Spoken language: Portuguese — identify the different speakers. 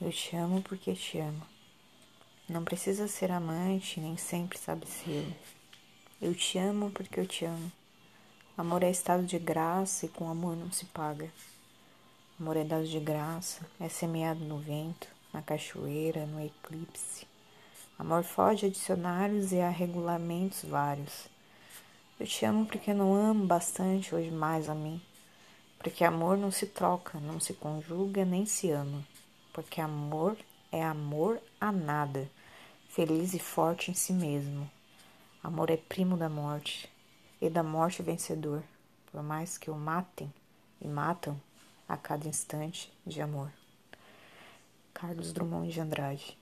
Speaker 1: Eu te amo porque te amo. Não precisa ser amante, nem sempre sabe ser. Eu te amo porque eu te amo. Amor é estado de graça e com amor não se paga. Amor é dado de graça, é semeado no vento, na cachoeira, no eclipse. Amor foge a dicionários e a regulamentos vários. Eu te amo porque não amo bastante hoje mais a mim. Porque amor não se troca, não se conjuga, nem se ama porque amor é amor a nada, feliz e forte em si mesmo. Amor é primo da morte, e da morte vencedor, por mais que o matem e matam a cada instante de amor. Carlos Drummond de Andrade